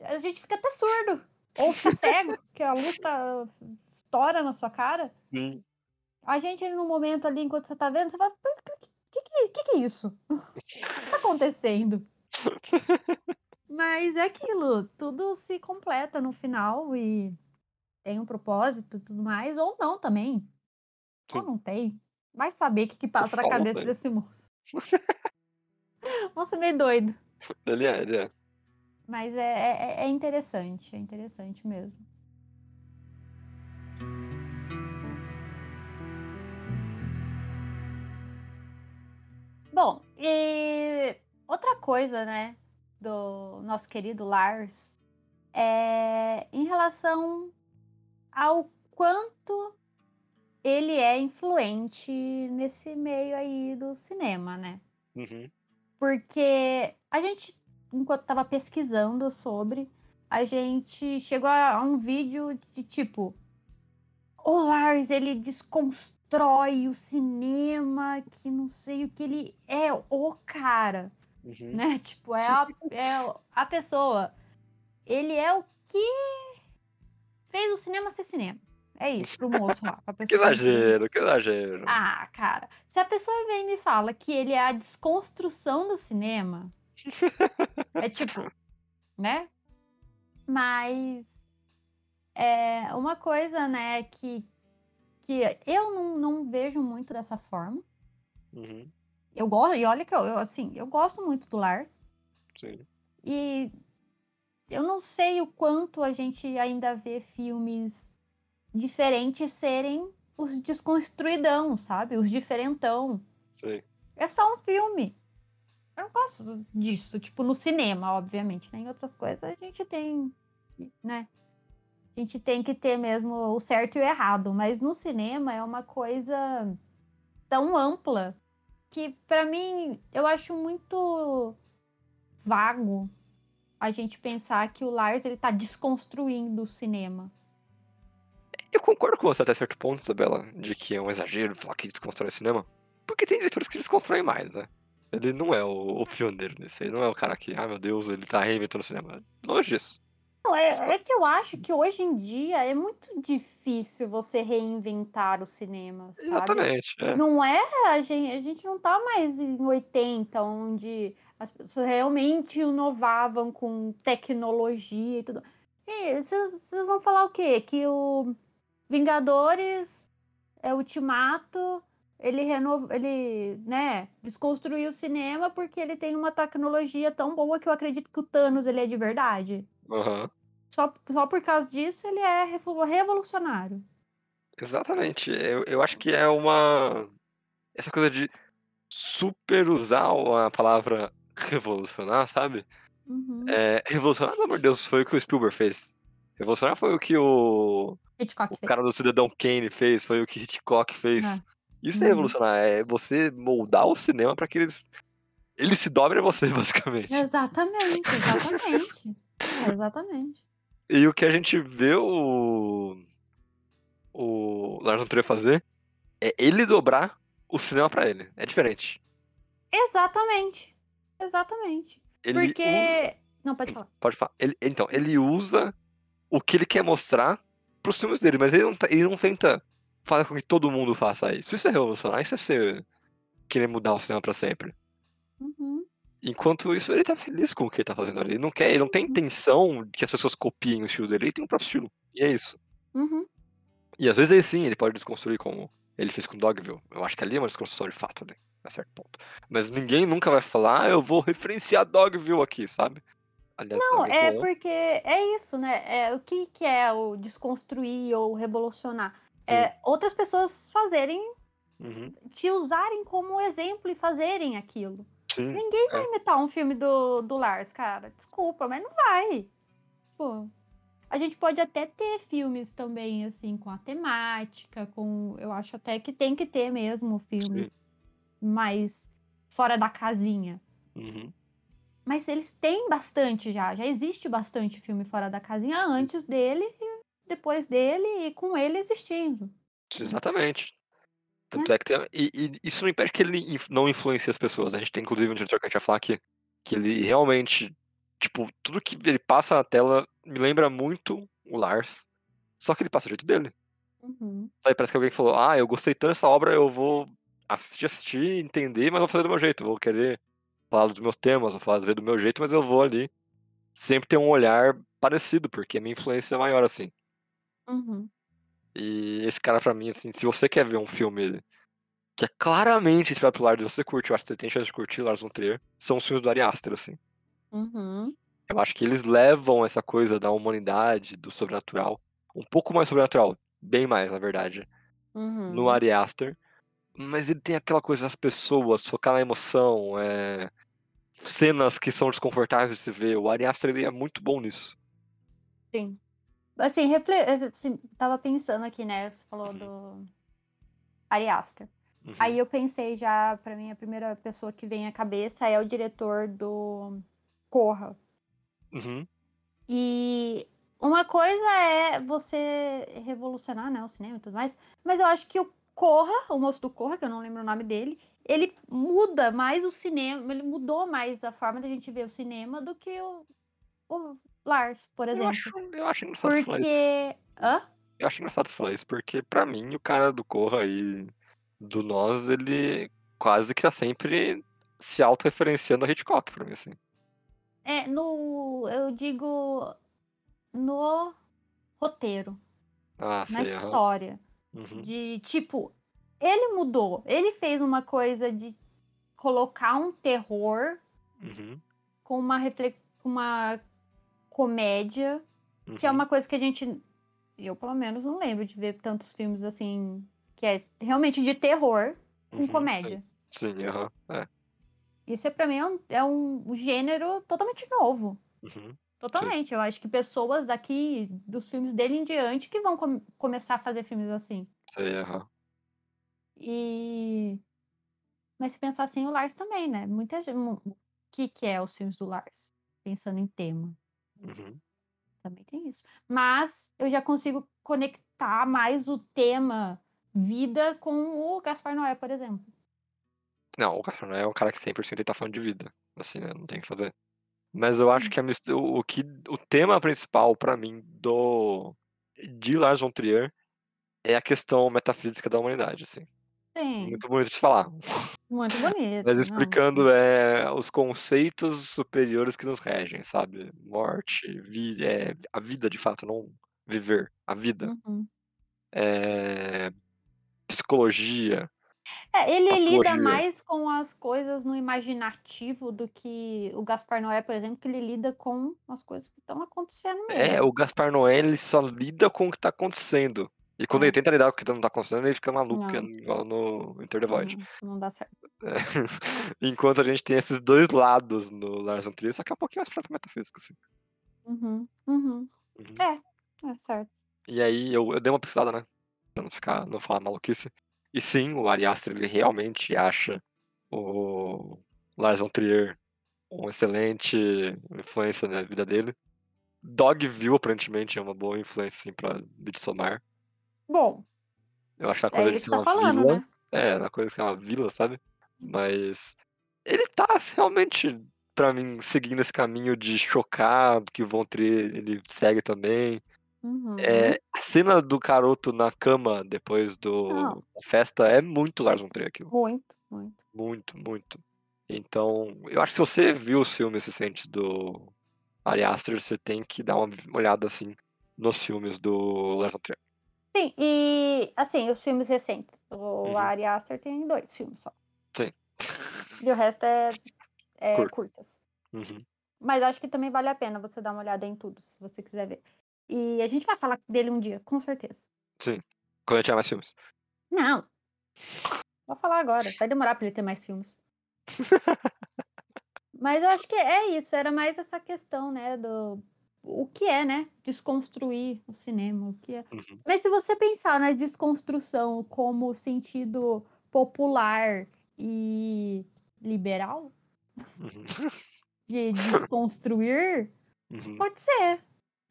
A gente fica até surdo. Ou fica cego, que a luz tá, estoura na sua cara. Sim. A gente, no momento ali, enquanto você tá vendo, você fala: o que, que, que, que é isso? O que tá acontecendo? Mas é aquilo, tudo se completa no final e tem um propósito e tudo mais, ou não também. Ou Sim. não tem. Vai saber o que, que passa na cabeça desse moço. Moço é meio doido. Ele é, ele é. Mas é, é, é interessante, é interessante mesmo. Bom, e outra coisa, né, do nosso querido Lars, é em relação ao quanto ele é influente nesse meio aí do cinema, né? Uhum. Porque a gente, enquanto tava pesquisando sobre, a gente chegou a um vídeo de tipo. O Lars, ele desconstrói o cinema, que não sei o que ele é o cara, Uhum. né? Tipo, é a, é a pessoa. Ele é o que fez o cinema ser cinema. É isso, pro moço lá. pra Que pessoa- exagero, que exagero. ah, cara, se a pessoa vem e me fala que ele é a desconstrução do cinema, é tipo, né? Mas é uma coisa, né, que, que eu não, não vejo muito dessa forma. Uhum. Eu gosto, e olha que eu, eu, assim, eu gosto muito do Lars. Sim. E eu não sei o quanto a gente ainda vê filmes diferentes serem os desconstruidão, sabe? Os diferentão. Sim. É só um filme. Eu não gosto disso, tipo, no cinema, obviamente. Né? Em outras coisas a gente tem, né? A gente tem que ter mesmo o certo e o errado, mas no cinema é uma coisa tão ampla que pra mim eu acho muito vago a gente pensar que o Lars ele tá desconstruindo o cinema. Eu concordo com você até certo ponto, Isabela, de que é um exagero falar que desconstrói cinema. Porque tem diretores que desconstroem mais, né? Ele não é o, o pioneiro nisso. Ele não é o cara que, ai meu Deus, ele tá reinventando o cinema. Longe disso. É, é que eu acho que hoje em dia é muito difícil você reinventar o cinema, sabe? Exatamente. É. Não é, a gente, a gente não tá mais em 80, onde as pessoas realmente inovavam com tecnologia e tudo. E vocês vocês vão falar o quê? Que o Vingadores, é, Ultimato, ele renov... ele, né, desconstruiu o cinema porque ele tem uma tecnologia tão boa que eu acredito que o Thanos ele é de verdade. Aham. Só, só por causa disso ele é revo- revolucionário. Exatamente. Eu, eu acho que é uma. Essa coisa de super usar a palavra revolucionar, sabe? Uhum. É, revolucionar, pelo amor de Deus, foi o que o Spielberg fez. Revolucionar foi o que o, Hitchcock o fez. cara do Cidadão Kane fez, foi o que Hitchcock fez. Isso é Uhum. revolucionar, é você moldar o cinema pra que eles. Ele se dobre a você, basicamente. Exatamente, exatamente. Exatamente. E o que a gente vê o. O Lars von Trier fazer é ele dobrar o cinema pra ele. É diferente. Exatamente. Exatamente. Ele Porque. usa. Não, pode falar. Pode falar. Ele- então, ele usa o que ele quer mostrar pros filmes dele, mas ele não, tá- ele não tenta fazer com que todo mundo faça isso. Isso é revolucionar, isso é ser. querer mudar o cinema pra sempre. Uhum. Enquanto isso, ele tá feliz com o que ele tá fazendo ali. Ele não quer, ele não tem intenção de que as pessoas copiem o estilo dele, ele tem um próprio estilo. E é isso. Uhum. E às vezes ele sim, ele pode desconstruir como ele fez com Dogville. Eu acho que ali é uma desconstrução de fato ali, a certo ponto. Mas ninguém nunca vai falar, ah, eu vou referenciar Dogville aqui, sabe? Aliás, Não, é porque é isso, né? É, o que, que é o desconstruir ou revolucionar? É outras pessoas fazerem, Uhum. te usarem como exemplo e fazerem aquilo. Sim. Ninguém vai imitar um filme do, do Lars, cara. Desculpa, mas não vai. Pô. A gente pode até ter filmes também, assim, com a temática, com. Eu acho até que tem que ter mesmo filmes mais fora da casinha. Uhum. Mas eles têm bastante já. Já existe bastante filme fora da casinha antes dele depois dele e com ele existindo. Exatamente. Tanto é que tem, e, e isso não impede que ele não influencie as pessoas. A gente tem inclusive um diretor que a gente vai falar aqui, que ele realmente, tipo, tudo que ele passa na tela me lembra muito o Lars, só que ele passa do jeito dele. Uhum. Sabe, parece que alguém falou, ah, eu gostei tanto dessa obra, eu vou assistir, assistir, entender, mas vou fazer do meu jeito. Vou querer falar dos meus temas, vou fazer do meu jeito, mas eu vou ali sempre ter um olhar parecido, porque a minha influência é maior assim. Uhum. E esse cara, pra mim, assim, se você quer ver um filme que é claramente inspirado pelo Lars, você curte, eu acho que você tem chance de curtir Lars von Trier, são os filmes do Ari Aster, assim. Uhum. Eu acho que eles levam essa coisa da humanidade, do sobrenatural, um pouco mais sobrenatural, bem mais, na verdade, Uhum. no Ari Aster, mas ele tem aquela coisa das pessoas, focar na emoção, é... cenas que são desconfortáveis de se ver. O Ari Aster ele é muito bom nisso. Sim. Assim, refle... assim, tava pensando aqui, né? Você falou Uhum. do Ari Aster. Uhum. Aí eu pensei já, pra mim, a primeira pessoa que vem à cabeça é o diretor do Corra. Uhum. E uma coisa é você revolucionar né, o cinema e tudo mais, mas eu acho que o Corra, o moço do Corra, que eu não lembro o nome dele, ele muda mais o cinema, ele mudou mais a forma da gente ver o cinema do que o, o Lars, por Eu exemplo. acho, eu acho engraçado você falar. Porque. Hã? Eu acho engraçado falar isso, porque pra mim o cara do Corra e do Nós, ele quase que tá sempre se autorreferenciando a Hitchcock pra mim, assim. É, no. Eu digo. No roteiro, Ah, na sei, história. Uhum. De tipo, ele mudou. Ele fez uma coisa de colocar um terror Uhum. com uma, refle... com uma comédia, que é uhum. uma coisa que a gente. Eu, pelo menos, não lembro de ver tantos filmes assim. Que é realmente de terror com Uhum, comédia. Sim, sim, aham. É. Isso é pra mim é um, é um gênero totalmente novo. Uhum. Totalmente. Eu acho que pessoas daqui, dos filmes dele em diante, que vão com- começar a fazer filmes assim. Sei, aham. E. Mas se pensar assim, o Lars também, né? Muita gente. O que, que é os filmes do Lars? Pensando em tema. Uhum. Também tem isso. Mas eu já consigo conectar mais o tema vida com o Gaspar Noé, por exemplo. Não, o Gaspar Noé é um cara que 100% ele tá falando de vida. Assim, né? Não tem o que fazer. Mas eu acho Hum. que, a o, que o tema principal pra mim do de Lars von Trier é a questão metafísica da humanidade, assim. Sim, Muito bonito de falar. muito bonito. Mas não, explicando é, os conceitos superiores que nos regem, sabe? Morte, vida, é, a vida de fato, não viver, a vida. Uhum. É, psicologia. É, ele lida Patologia. mais com as coisas no imaginativo do que o Gaspar Noé, por exemplo, que ele lida com as coisas que estão acontecendo É, mesmo. o Gaspar Noé, ele só lida com o que tá acontecendo. E quando É. ele tenta lidar com o que não tá acontecendo, ele fica maluco, é igual no Enter the Void. Não, não dá certo. É. Enquanto a gente tem esses dois lados no Lars von Trier, só que é um pouquinho mais pra metafísica, assim. Uhum, uhum. Uhum. É, é certo. E aí eu, eu dei uma pesquisada, né? Pra não ficar, não falar maluquice. E sim, o Ari Aster, ele realmente acha o Lars von Trier uma excelente influência na vida dele. Dogville, aparentemente, é uma boa influência, assim, pra Midsommar. Bom, Eu acho que a é coisa de isso ser tá uma falando, vila... né? É, uma coisa que é uma vila, sabe? Mas ele tá realmente, pra mim, seguindo esse caminho de chocar, que o Von Trier, ele segue também. Uhum. É, a cena do caroto na cama depois do, Não. da festa é muito Lars von Trier aquilo. Muito, muito. Muito, muito. Então, eu acho que se você viu os filmes recentes do Ari Aster, você tem que dar uma olhada, assim, nos filmes do Lars von Trier. Sim, e assim, os filmes recentes. O Uhum. Ari Aster tem dois filmes só. Sim. E o resto é, é curtas. Uhum. Mas acho que também vale a pena você dar uma olhada em tudo, se você quiser ver. E a gente vai falar dele um dia, com certeza. Sim. Quando tiver mais filmes. Não. Vou falar agora. Vai demorar pra ele ter mais filmes. Mas eu acho que é isso. Era mais essa questão, né? Do o que é, né? Desconstruir o cinema. O que é. Uhum. Mas se você pensar na desconstrução como sentido popular e liberal, Uhum. de desconstruir, Uhum. pode ser,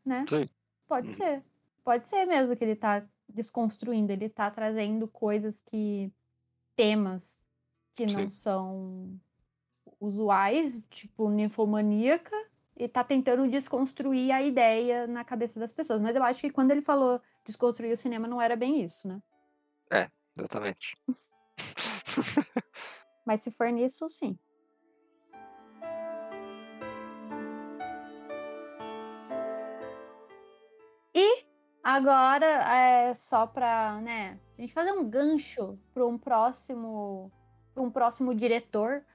né? Sim. Pode Uhum. ser. Pode ser mesmo que ele tá desconstruindo, ele tá trazendo coisas que. temas que não Sim. são usuais, tipo ninfomaníaca, e tá tentando desconstruir a ideia na cabeça das pessoas. Mas eu acho que quando ele falou desconstruir o cinema, não era bem isso, né? Exatamente. Mas se for nisso, sim. E agora é só pra, né, a gente fazer um gancho para um próximo, para um próximo diretor.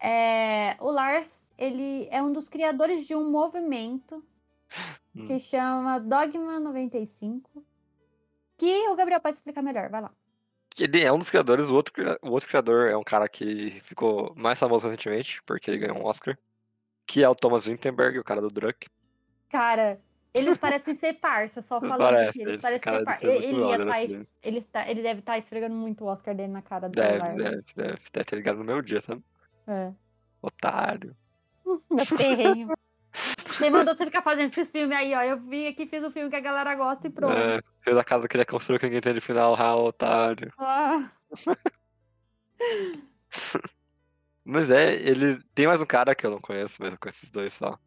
É, o Lars, ele é um dos criadores de um movimento que chama Dogma 95, que o Gabriel pode explicar melhor, vai lá. Ele é um dos criadores, o outro, o outro criador é um cara que ficou mais famoso recentemente, porque ele ganhou um Oscar, que é o Thomas Winterberg, o cara do Druck. Cara, eles parecem ser parça, só falando Parece, aqui. Eles parecem ser parça. Ele, brother, tá, ele, tá, ele deve estar esfregando muito o Oscar dele na cara do Deve, Lars. deve, deve, deve ter ligado no meu dia, sabe? É. Otário. Terreno. Você mandou você ficar fazendo esses filmes aí, ó. Eu vim aqui, fiz o filme que a galera gosta e pronto. É, fez a casa que ele ia construir que ninguém entende o final, ah, otário. Ah, Mas é, ele. Tem mais um cara que eu não conheço, mas eu conheço esses dois só.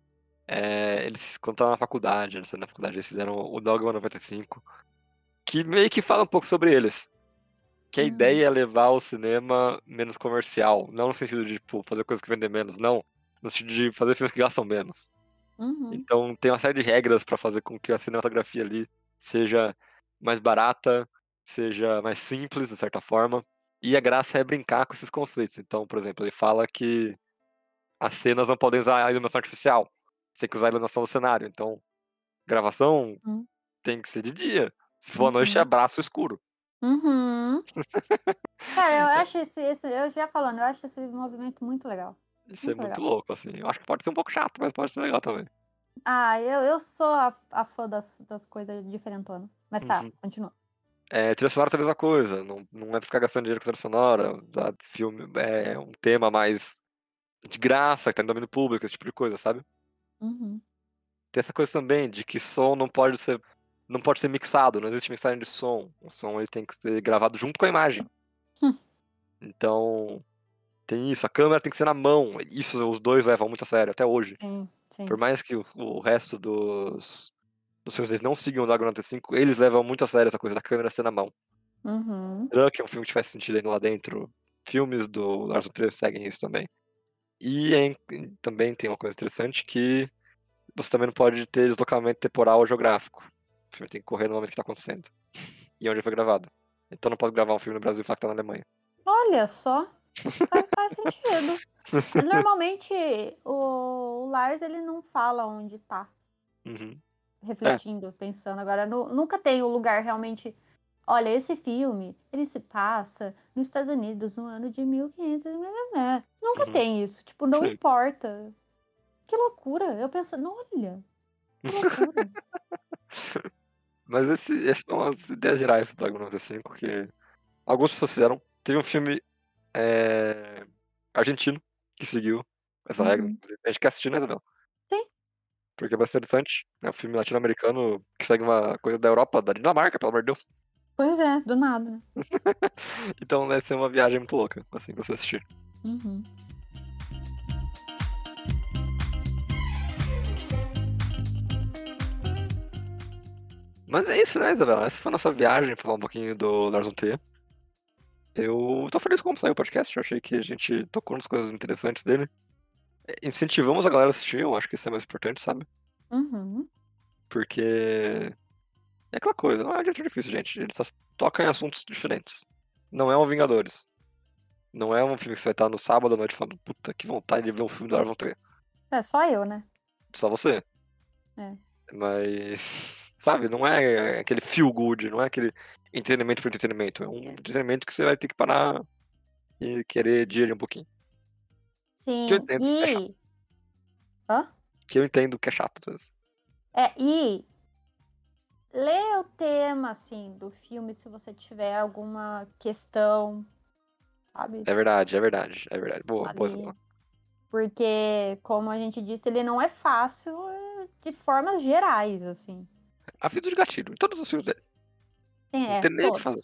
É, eles, estavam na faculdade, eles na faculdade, eles fizeram o Dogma 95, que meio que fala um pouco sobre eles. Que a Hum. ideia é levar o cinema menos comercial. Não no sentido de, tipo, fazer coisas que vendem menos, não. No sentido de fazer filmes que gastam menos. uhum. Então tem uma série de regras pra fazer com que a cinematografia ali seja mais barata, seja mais simples, de certa forma. E a graça é brincar com esses conceitos. Então, por exemplo, ele fala que as cenas não podem usar a iluminação artificial. Você tem que usar a iluminação do cenário. Então, gravação Hum. tem que ser de dia. Se for à noite, é Uhum. braço escuro. Uhum. Cara, eu acho esse, esse. Eu já falando, eu acho esse movimento muito legal. Isso é Muito muito legal. louco, assim. Eu acho que pode ser um pouco chato, mas pode ser legal também. Ah, eu, eu sou a, a fã das, das coisas diferentonas. Mas tá, Uhum. continua. É, trilha sonora é a mesma coisa. Não, não é pra ficar gastando dinheiro com trilha sonora. Filme é um tema mais de graça, que tá em domínio público, esse tipo de coisa, sabe? Uhum. Tem essa coisa também de que som não pode ser não pode ser mixado, não existe mixagem de som. O som ele tem que ser gravado junto com a imagem. Hum. Então, tem isso, a câmera tem que ser na mão. Isso os dois levam muito a sério até hoje. Sim, sim. Por mais que o, o resto dos dos filmes eles não sigam o Dogma 95, eles levam muito a sério essa coisa da câmera ser na mão. Uhum. Drunk é um filme que faz sentido ainda lá dentro. Filmes do Lars von Trier seguem isso também. E é in- também tem uma coisa interessante que você também não pode ter deslocamento temporal ou geográfico. O filme tem que correr no momento que tá acontecendo. E onde foi gravado. Então não posso gravar um filme no Brasil e falar que tá na Alemanha. Olha só. Faz, sentido. Normalmente o, o Lars ele não fala onde tá. Uhum. refletindo, pensando agora, nu- nunca tem o lugar realmente. Olha, esse filme, ele se passa nos Estados Unidos no ano de 1500. né, né. Nunca Uhum. tem isso. Tipo, não Sim. importa. Que loucura. Eu penso, não, olha. Que loucura. Mas esse, essas são as ideias gerais do Dogma 95 que algumas pessoas fizeram. Teve um filme é, argentino que seguiu essa regra. Uhum. inclusive. A gente quer assistir, né, Isabel? Sim. Porque é bastante interessante. É um filme latino-americano que segue uma coisa da Europa, da Dinamarca, pelo amor de Deus. pois é, do nada? Então vai ser uma viagem muito louca, assim, pra você assistir. Uhum. Mas é isso, né, Isabela? Essa foi a nossa viagem, falar um pouquinho do Lars von Trier. Eu tô feliz com como saiu o podcast, eu achei que a gente tocou nas coisas interessantes dele. É, Incentivamos a galera a assistir, eu acho que isso é mais importante, sabe? Uhum. Porque é aquela coisa, não é diretor difícil, gente. Ele só toca em assuntos diferentes. Não é um Vingadores. Não é um filme que você vai estar no sábado à noite falando, puta, que vontade de ver um filme do Lars von Trier. É só eu, né? Só você. É. Mas, sabe, não é aquele feel good, não é aquele entretenimento por entretenimento. É um entretenimento que você vai ter que parar e querer digerir um pouquinho. Sim. Que eu entendo que é chato. E. Hã? Que eu entendo que é chato às vezes. É, e lê o tema, assim, do filme se você tiver alguma questão, sabe? É verdade, é verdade, é verdade. Boa, boa, ali. Isabela. Porque, como a gente disse, ele não é fácil é, de formas gerais, assim. Aviso de gatilho, em todos os filmes dele. Tem, Não é, tem nem o que fazer.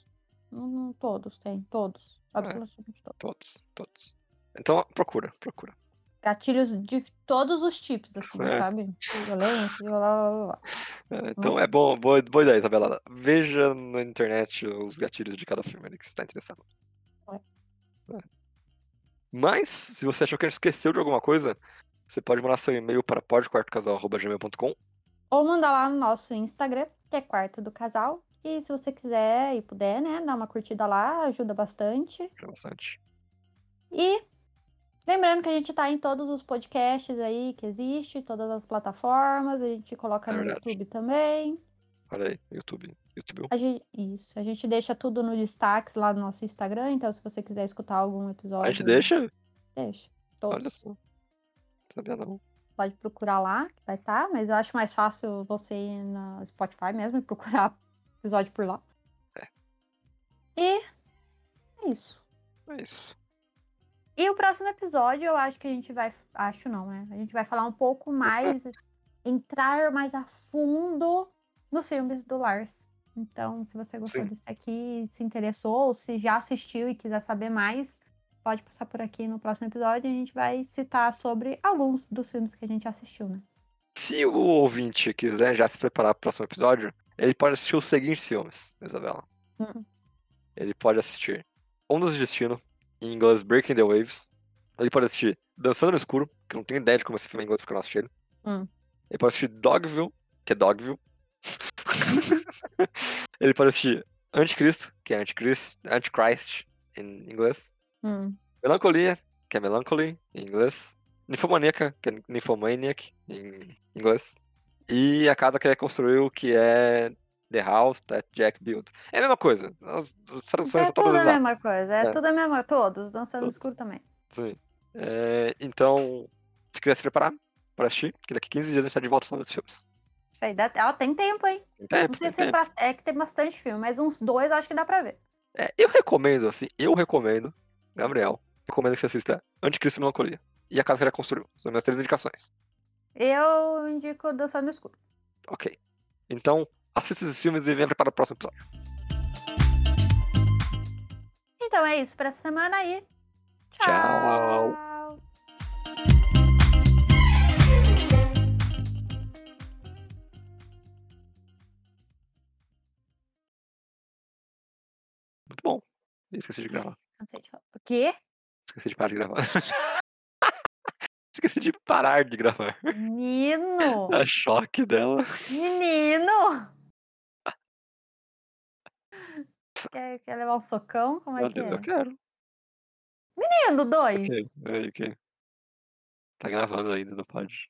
Não, todos, tem, todos. É. Absolutamente todos. Todos, todos. Então, procura, procura. Gatilhos de todos os tipos, assim, É. sabe? Violência, blá, blá, blá, blá. É, Então é bom, boa, boa ideia, Isabela. Veja na internet os gatilhos de cada filme ali que você está interessado. É. É. Mas, se você achou que a gente esqueceu de alguma coisa, você pode mandar seu e-mail para podquartocasal.gmail.com Ou mandar lá no nosso Instagram, que é Quarto do Casal. E se você quiser e puder, né, dar uma curtida lá, ajuda bastante. ajuda bastante. E lembrando que a gente tá em todos os podcasts aí que existe, todas as plataformas, a gente coloca É no verdade. YouTube também. Olha aí, YouTube. YouTube. A gente, isso, a gente deixa tudo no destaques lá no nosso Instagram, então se você quiser escutar algum episódio. A gente deixa? Deixa. Olha Todos. só. Não sabia não. Pode procurar lá, que vai estar, mas eu acho mais fácil você ir na Spotify mesmo e procurar episódio por lá. É. E é isso. É isso. E o próximo episódio eu acho que a gente vai. Acho não, né? A gente vai falar um pouco mais. entrar mais a fundo nos filmes do Lars. Então, se você gostou Sim. disso aqui, se interessou, ou se já assistiu e quiser saber mais, pode passar por aqui no próximo episódio e a gente vai citar sobre alguns dos filmes que a gente assistiu, né? Se o ouvinte quiser já se preparar para o próximo episódio, ele pode assistir os seguintes filmes, Isabela. Hum. Ele pode assistir Ondas de Destino, em inglês Breaking the Waves. Ele pode assistir Dançando no Escuro, que eu não tenho ideia de como esse filme é em inglês porque eu não assisti ele. Hum. Ele pode assistir Dogville, que é Dogville. ele pode assistir Anticristo, que é Antichrist, Antichrist em inglês. Hum. Melancolia, que é Melancholy em inglês. Ninfomaníaca, que é Nymphomaniac em inglês. E a casa que ele construiu, que é The House That Jack Built. É a mesma coisa. As, as traduções É são todas tudo a mesma coisa, é, É. tudo a mesma todos, dançando Todos. escuro também. Sim. É, então, se quiser se preparar para assistir, que daqui 15 dias a gente tá de volta falando desses filmes. Isso aí, dá, ela tem tempo, hein? Tem tempo, Não sei tem se é, tempo. pra- é que tem bastante filme, mas uns dois eu acho que dá pra ver. É, eu recomendo, assim, eu recomendo, Gabriel, recomendo que você assista Anticristo e Melancolia. E A Casa que ele construiu. São minhas três indicações. Eu indico Dançando no Escuro. Ok. Então, assista esses filmes e venha preparar o próximo episódio. Então é isso pra essa semana aí. Tchau. Tchau. Muito bom. Esqueci de gravar. Cansei de falar. O quê? Esqueci de parar de gravar. Esqueci de parar de gravar. Menino! A choque dela. Menino! Quer, quer levar um socão? Como é Meu que é? eu quero. Menino, dois! Ok, ok. Tá gravando ainda, não pode.